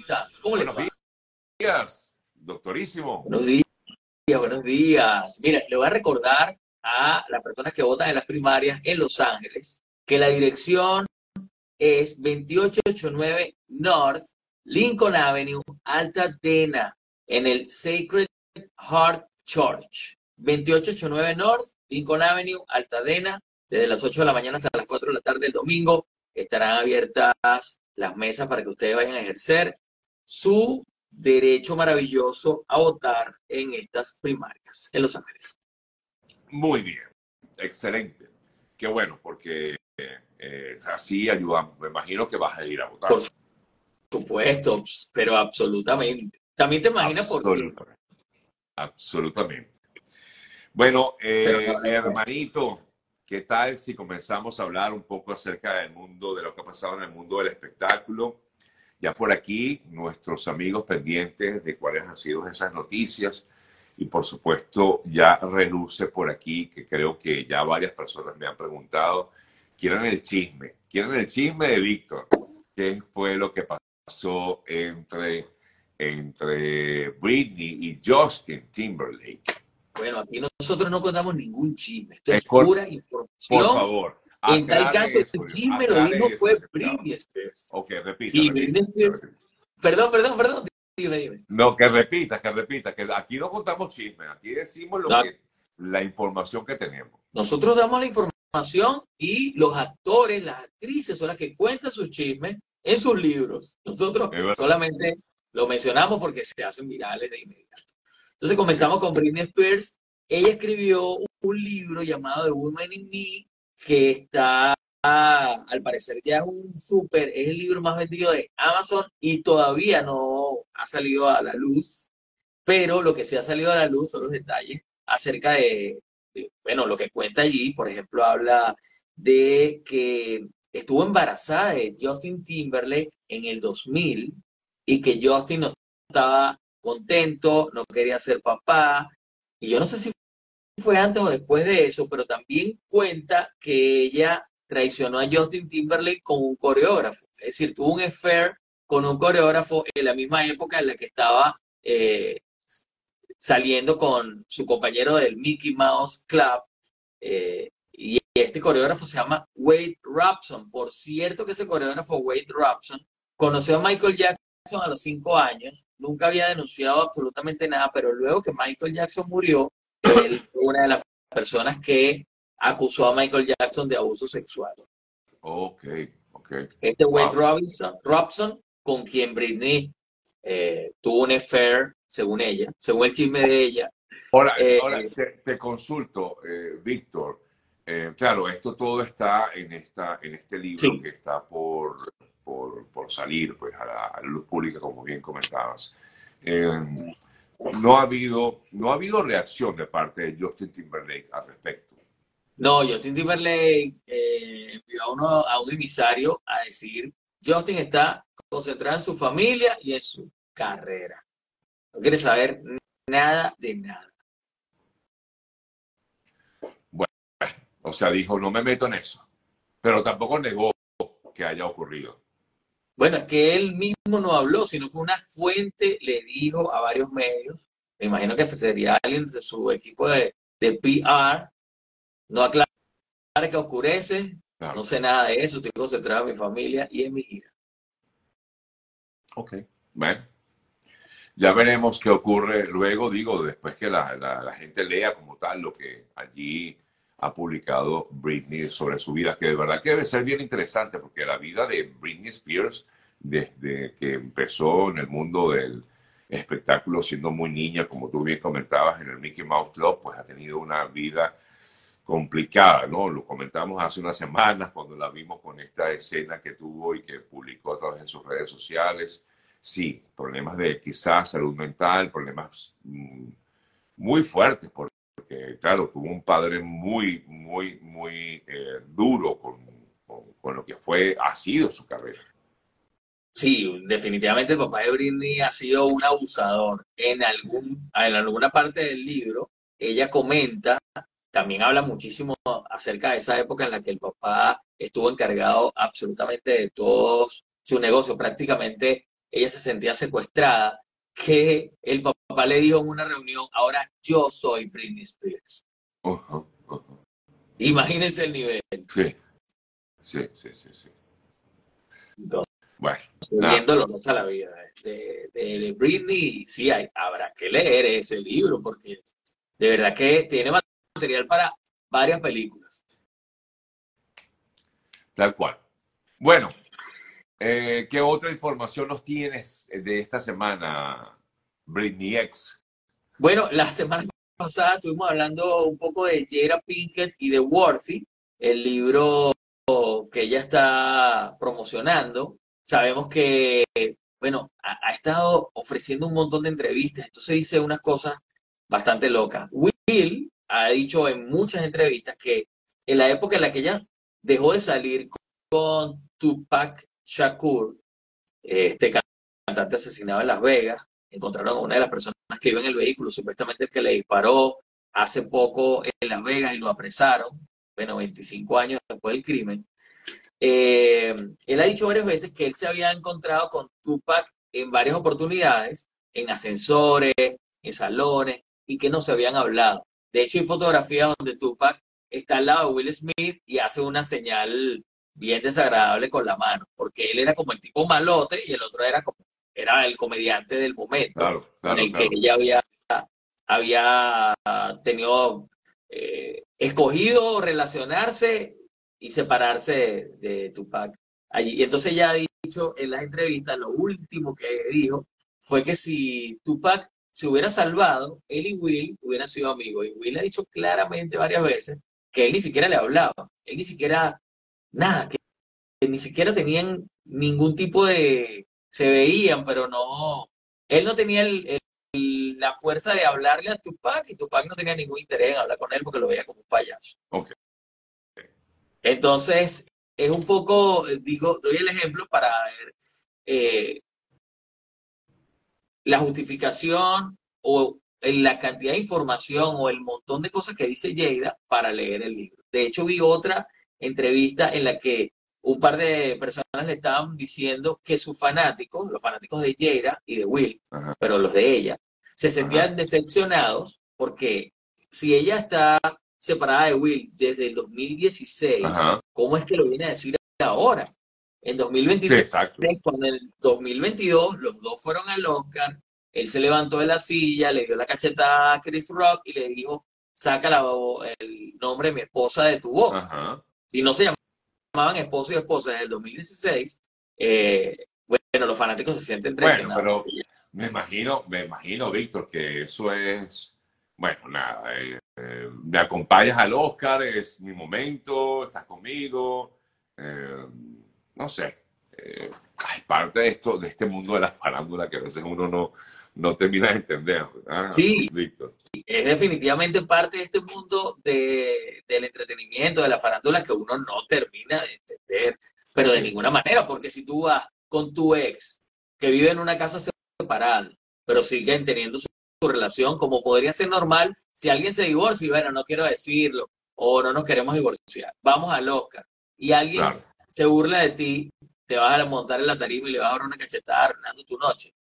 está? ¿Cómo le va? Buenos días, doctorísimo. Buenos días, buenos días. Mira, le voy a recordar a las personas que votan en las primarias en Los Ángeles que la dirección es 2889 North Lincoln Avenue, Altadena, en el Sacred Heart Church. 2889 North Lincoln Avenue, Altadena, desde las 8 de la mañana hasta las 4 de la tarde el domingo. Estarán abiertas las mesas para que ustedes vayan a ejercer su derecho maravilloso a votar en estas primarias en Los Ángeles. Muy bien, excelente. Qué bueno, porque eh, así ayudamos. Me imagino que vas a ir a votar. Por supuesto, pero absolutamente. También te imaginas por qué. Absolutamente. Bueno, eh, hermanito, ¿qué tal si comenzamos a hablar un poco acerca del mundo, de lo que ha pasado en el mundo del espectáculo? Ya por aquí, nuestros amigos pendientes de cuáles han sido esas noticias. Y por supuesto, ya reluce por aquí, que creo que ya varias personas me han preguntado, quieren el chisme, quieren el chisme de Víctor. ¿Qué fue lo que pasó entre, entre Britney y Justin Timberlake? Bueno, aquí nosotros no contamos ningún chisme. Esto es, pura información. Por favor. En tal caso, el chisme lo dijo fue Britney Spears. Ok, repita. Sí, Spears. Perdón, perdón, perdón. Dime, dime. No, que repita, que repita, que aquí no contamos chismes, aquí decimos lo que, la información que tenemos. Nosotros damos la información y los actores, las actrices son las que cuentan sus chismes en sus libros. Nosotros solamente lo mencionamos porque se hacen virales de inmediato. Entonces comenzamos con Britney Spears. Ella escribió un libro llamado The Woman in Me, que está, al parecer ya es un súper, es el libro más vendido de Amazon y todavía no ha salido a la luz, pero lo que sí ha salido a la luz son los detalles acerca de, de bueno, lo que cuenta allí, por ejemplo, habla de que estuvo embarazada de Justin Timberlake en el 2000 y que Justin no estaba contento, no quería ser papá. Y yo no sé si fue antes o después de eso, pero también cuenta que ella traicionó a Justin Timberlake con un coreógrafo. Es decir, tuvo un affair con un coreógrafo en la misma época en la que estaba eh, saliendo con su compañero del Mickey Mouse Club. Eh, y este coreógrafo se llama Wade Robson. Por cierto que ese coreógrafo Wade Robson conoció a Michael Jackson a los cinco años, nunca había denunciado absolutamente nada, pero luego que Michael Jackson murió, él fue una de las personas que acusó a Michael Jackson de abuso sexual. Ok, ok. Este Wade Robinson, Robson, con quien Britney eh, tuvo un affair, según ella, según el chisme de ella. Ahora, eh, ahora te, consulto, eh, Víctor. claro, esto todo está en, esta, en este libro que está por por, por salir pues, a la, luz pública, como bien comentabas. No, ha habido, no ha habido reacción de parte de Justin Timberlake al respecto. No, Justin Timberlake eh, envió a, uno, a un emisario a decir, Justin está concentrado en su familia y en su carrera. No quiere saber nada de nada. Bueno, o sea, dijo, no me meto en eso, pero tampoco negó que haya ocurrido. Bueno, es que él mismo no habló, sino que una fuente le dijo a varios medios, me imagino que sería alguien de su equipo de, PR, no aclara que oscurece, no sé nada de eso, estoy concentrado en mi familia y en mi hija. Ok, bueno. Ya veremos qué ocurre luego, digo, después que la, la gente lea como tal lo que allí ha publicado Britney sobre su vida, que de verdad que debe ser bien interesante, porque la vida de Britney Spears, desde que empezó en el mundo del espectáculo siendo muy niña, como tú bien comentabas en el Mickey Mouse Club, pues ha tenido una vida complicada, ¿no? Lo comentamos hace unas semanas cuando la vimos con esta escena que tuvo y que publicó a través de sus redes sociales. Sí, problemas de quizás salud mental, problemas mm, muy fuertes, por porque claro, tuvo un padre muy, muy, muy eh, duro con, con, lo que fue, ha sido su carrera. Sí, definitivamente el papá de Britney ha sido un abusador. En, algún, en alguna parte del libro, ella comenta, también habla muchísimo acerca de esa época en la que el papá estuvo encargado absolutamente de todo su negocio. Prácticamente ella se sentía secuestrada, que el papá le dijo en una reunión, ahora yo soy Britney Spears. Imagínense el nivel. Sí, sí, sí, sí. sí. bueno, viendo a la vida de, de, Britney, sí, hay, habrá que leer ese libro porque de verdad que tiene material para varias películas. Tal cual. Bueno, eh, ¿qué otra información nos tienes de esta semana, Britney X? Bueno, la semana pasada estuvimos hablando un poco de Jada Pinkett y de Worthy, el libro que ella está promocionando. Sabemos que, bueno, ha, estado ofreciendo un montón de entrevistas, entonces dice unas cosas bastante locas. Will ha dicho en muchas entrevistas que en la época en la que ella dejó de salir con Tupac Shakur, este cantante asesinado en Las Vegas, encontraron a una de las personas que iba en el vehículo, supuestamente que le disparó hace poco en Las Vegas y lo apresaron, bueno, 25 años después del crimen. Eh, él ha dicho varias veces que él se había encontrado con Tupac en varias oportunidades, en ascensores, en salones, y que no se habían hablado. De hecho, hay fotografías donde Tupac está al lado de Will Smith y hace una señal bien desagradable con la mano, porque él era como el tipo malote y el otro era como era el comediante del momento en el que ella había, había tenido eh, escogido relacionarse y separarse de, Tupac allí. Y entonces ella ha dicho en las entrevistas, lo último que dijo fue que si Tupac se hubiera salvado, él y Will hubieran sido amigos. Y Will ha dicho claramente varias veces que él ni siquiera le hablaba, él ni siquiera, nada, que, ni siquiera tenían ningún tipo de, se veían, pero no, él no tenía la fuerza de hablarle a Tupac y Tupac no tenía ningún interés en hablar con él porque lo veía como un payaso. Entonces, es un poco, digo, doy el ejemplo para ver eh, la justificación o la cantidad de información o el montón de cosas que dice Jada para leer el libro. De hecho, vi otra entrevista en la que un par de personas le estaban diciendo que sus fanáticos, los fanáticos de Jada y de Will, pero los de ella, se sentían decepcionados porque si ella está separada de Will desde el 2016, ¿cómo es que lo viene a decir ahora? En 2023, cuando en el 2022 los dos fueron al Oscar, él se levantó de la silla, le dio la cachetada a Chris Rock y le dijo, saca el nombre de mi esposa de tu boca. Si no se llamaban esposo y esposa desde el 2016, eh, bueno, los fanáticos se sienten traicionados. Bueno, pero me imagino, me imagino, Víctor, que eso es, bueno, nada, eh, eh, me acompañas al Oscar, es mi momento, estás conmigo, no sé, hay parte de esto, de este mundo de la farándula que a veces uno no, no termina de entender. sí, Víctor. Es definitivamente parte de este mundo de, del entretenimiento, de la farándula que uno no termina de entender, pero de ninguna manera, porque si tú vas con tu ex, que vive en una casa separada, pero siguen teniendo su, relación, como podría ser normal si alguien se divorcia y bueno, no quiero decirlo, o no nos queremos divorciar, vamos al Oscar, y alguien se burla de ti, te vas a montar en la tarima y le vas a dar una cachetada arruinando tu noche.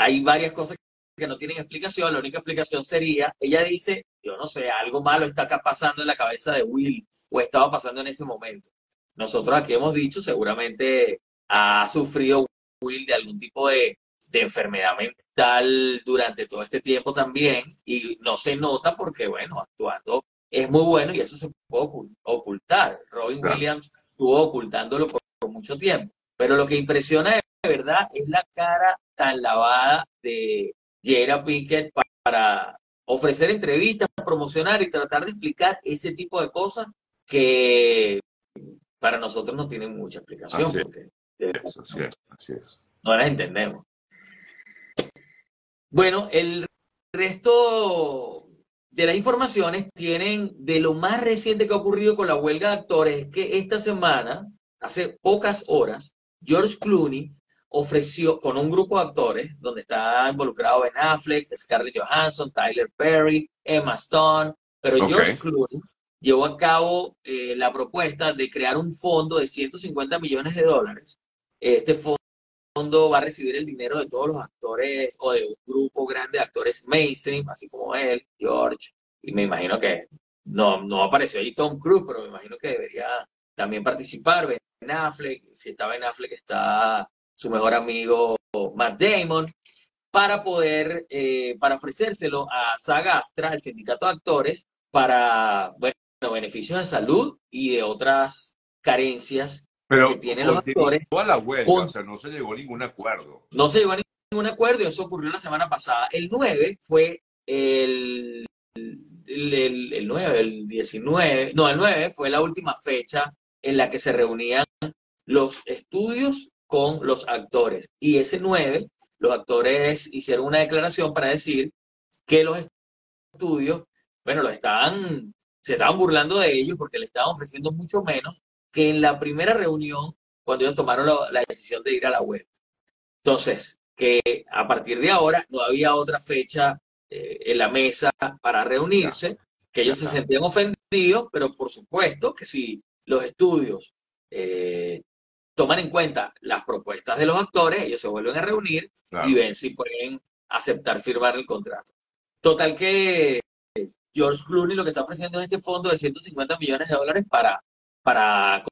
Hay varias cosas que no tienen explicación. La única explicación sería, ella dice, yo no sé, algo malo está acá pasando en la cabeza de Will o estaba pasando en ese momento. Nosotros aquí hemos dicho, seguramente ha sufrido Will de algún tipo de, de enfermedad mental durante todo este tiempo también y no se nota porque, bueno, actuando es muy bueno y eso se puede ocultar. Robin Williams estuvo ocultándolo por, mucho tiempo. Pero lo que impresiona de verdad es la cara tan lavada de Jada Pinkett para ofrecer entrevistas, promocionar y tratar de explicar ese tipo de cosas que para nosotros no tienen mucha explicación. Así porque así es. No las entendemos. Bueno, el resto de las informaciones tienen de lo más reciente que ha ocurrido con la huelga de actores, es que esta semana, hace pocas horas, George Clooney ofreció con un grupo de actores, donde está involucrado Ben Affleck, Scarlett Johansson, Tyler Perry, Emma Stone, pero George Clooney llevó a cabo eh, la propuesta de crear un fondo de 150 millones de dólares. Este fondo fondo va a recibir el dinero de todos los actores o de un grupo grande de actores mainstream, así como él, George, y me imagino que no, no apareció ahí Tom Cruise, pero me imagino que debería también participar. Ben Affleck, si está Ben Affleck, está su mejor amigo Matt Damon, para poder, eh, para ofrecérselo a Sagastra, el sindicato de actores, para, bueno, beneficios de salud y de otras carencias pero que tienen los actores. a la huelga, o sea, no se llegó a ningún acuerdo. No se llegó a ningún acuerdo y eso ocurrió la semana pasada. El 9 fue el, el, el, 9, el 19, no, el 9 fue la última fecha en la que se reunían los estudios con los actores. Y ese 9, los actores hicieron una declaración para decir que los estudios, bueno, lo estaban, se estaban burlando de ellos porque le estaban ofreciendo mucho menos que en la primera reunión cuando ellos tomaron la, decisión de ir a la web. Entonces, que a partir de ahora no había otra fecha eh, en la mesa para reunirse, que ellos se sentían ofendidos, pero por supuesto que si los estudios eh, toman en cuenta las propuestas de los actores, ellos se vuelven a reunir y ven si pueden aceptar firmar el contrato. Total que George Clooney lo que está ofreciendo es este fondo de 150 millones de dólares para para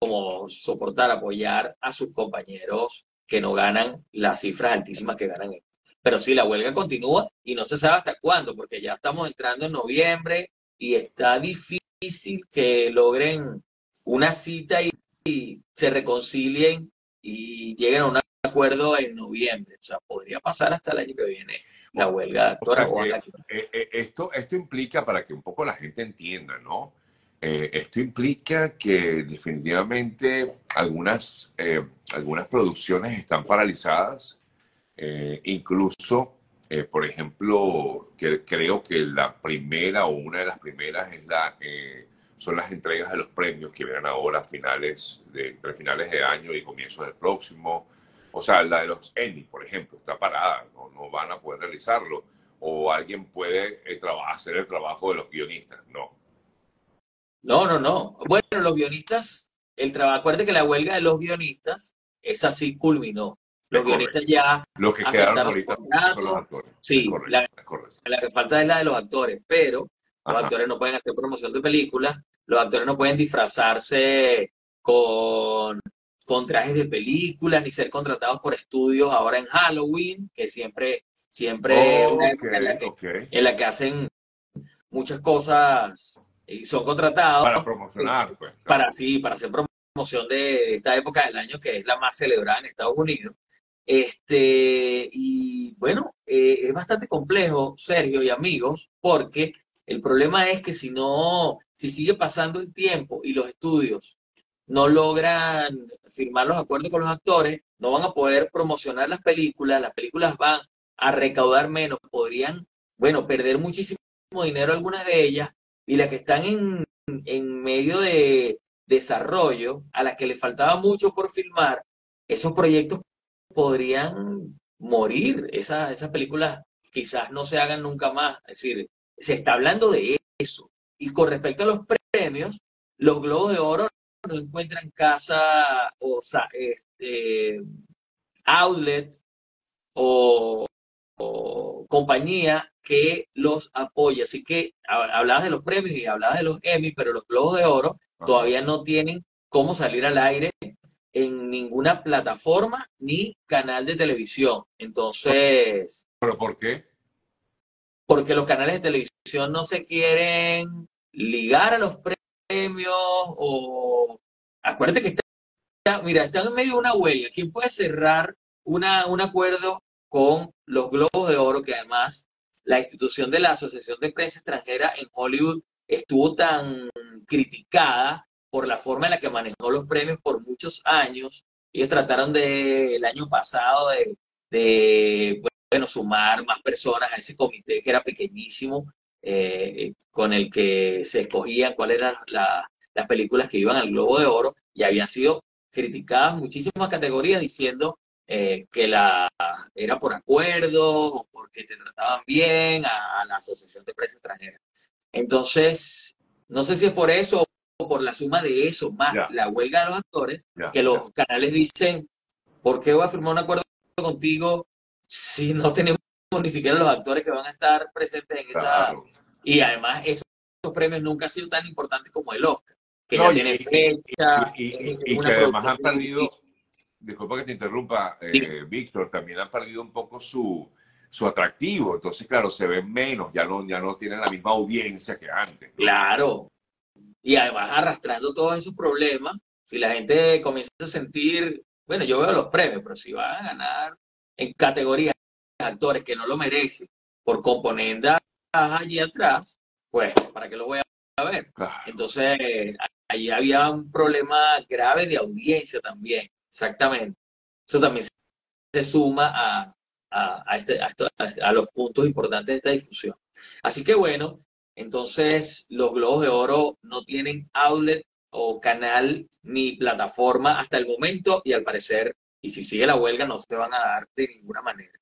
como soportar, apoyar a sus compañeros que no ganan las cifras altísimas que ganan ellos. Pero sí, la huelga continúa y no se sabe hasta cuándo, porque ya estamos entrando en noviembre y está difícil que logren una cita y, se reconcilien y lleguen a un acuerdo en noviembre. O sea, podría pasar hasta el año que viene la huelga. Eh, eh, esto, esto implica, para que un poco la gente entienda, ¿no? Eh, esto implica que definitivamente algunas, eh, algunas producciones están paralizadas, eh, incluso, por ejemplo, que creo que la primera o una de las primeras es la, son las entregas de los premios que vienen ahora a finales de, entre finales de año y comienzos del próximo. O sea, la de los Emmy, por ejemplo, está parada, no, no van a poder realizarlo. O alguien puede hacer el trabajo de los guionistas, no no, no, no. Bueno, los guionistas, el trabajo, acuérdate que la huelga de los guionistas es así culminó. Los guionistas ya los que quedaron ahorita son los actores. Sí, la, que falta es la de los actores, pero los actores no pueden hacer promoción de películas, los actores no pueden disfrazarse con, con trajes de películas ni ser contratados por estudios ahora en Halloween, que siempre, siempre una época en la que hacen muchas cosas y son contratados. Para promocionar, pues. Para sí, para hacer promoción de esta época del año que es la más celebrada en Estados Unidos. Este, y bueno, eh, es bastante complejo, Sergio y amigos, porque el problema es que si no, si sigue pasando el tiempo y los estudios no logran firmar los acuerdos con los actores, no van a poder promocionar las películas, las películas van a recaudar menos, podrían, bueno, perder muchísimo dinero algunas de ellas y las que están en, en medio de desarrollo, a las que le faltaba mucho por filmar, esos proyectos podrían morir. Esas, esas películas quizás no se hagan nunca más. Es decir, se está hablando de eso. Y con respecto a los premios, los Globos de Oro no encuentran casa o este, outlet o, o compañía que los apoya. Así que hablabas de los premios y hablabas de los Emmy, pero los Globos de Oro todavía no tienen cómo salir al aire en ninguna plataforma ni canal de televisión. Entonces... ¿Pero por qué? Porque los canales de televisión no se quieren ligar a los premios o... Acuérdate que está, mira, están en medio de una huelga. ¿Quién puede cerrar una, un acuerdo con los Globos de Oro, que además la institución de la Asociación de Prensa Extranjera en Hollywood estuvo tan criticada por la forma en la que manejó los premios por muchos años. Ellos trataron de, el año pasado de, bueno, sumar más personas a ese comité que era pequeñísimo, eh, con el que se escogían cuáles eran las películas que iban al Globo de Oro y habían sido criticadas muchísimas categorías diciendo eh, que la era por acuerdo o porque te trataban bien a, la Asociación de Prensa Extranjera. Entonces, no sé si es por eso o por la suma de eso, más la huelga de los actores, que los canales dicen, ¿por qué voy a firmar un acuerdo contigo si no tenemos ni siquiera los actores que van a estar presentes en esa... Y además esos, premios nunca han sido tan importantes como el Oscar, que ya tiene fecha. Y, que además han perdido, disculpa que te interrumpa, eh, Víctor, también han perdido un poco su, su atractivo. Entonces, claro, se ven menos, ya no, ya no tienen la misma audiencia que antes. Claro. Y además arrastrando todos esos problemas, si la gente comienza a sentir, bueno, yo veo los premios, pero si van a ganar en categorías de actores que no lo merecen por componendas allí atrás, pues, ¿para qué lo voy a ver? Entonces, ahí había un problema grave de audiencia también, exactamente. Eso también se suma a, a, este, a, los puntos importantes de esta discusión. Así que bueno, entonces los Globos de Oro no tienen outlet o canal ni plataforma hasta el momento y al parecer, y si sigue la huelga, no se van a dar de ninguna manera.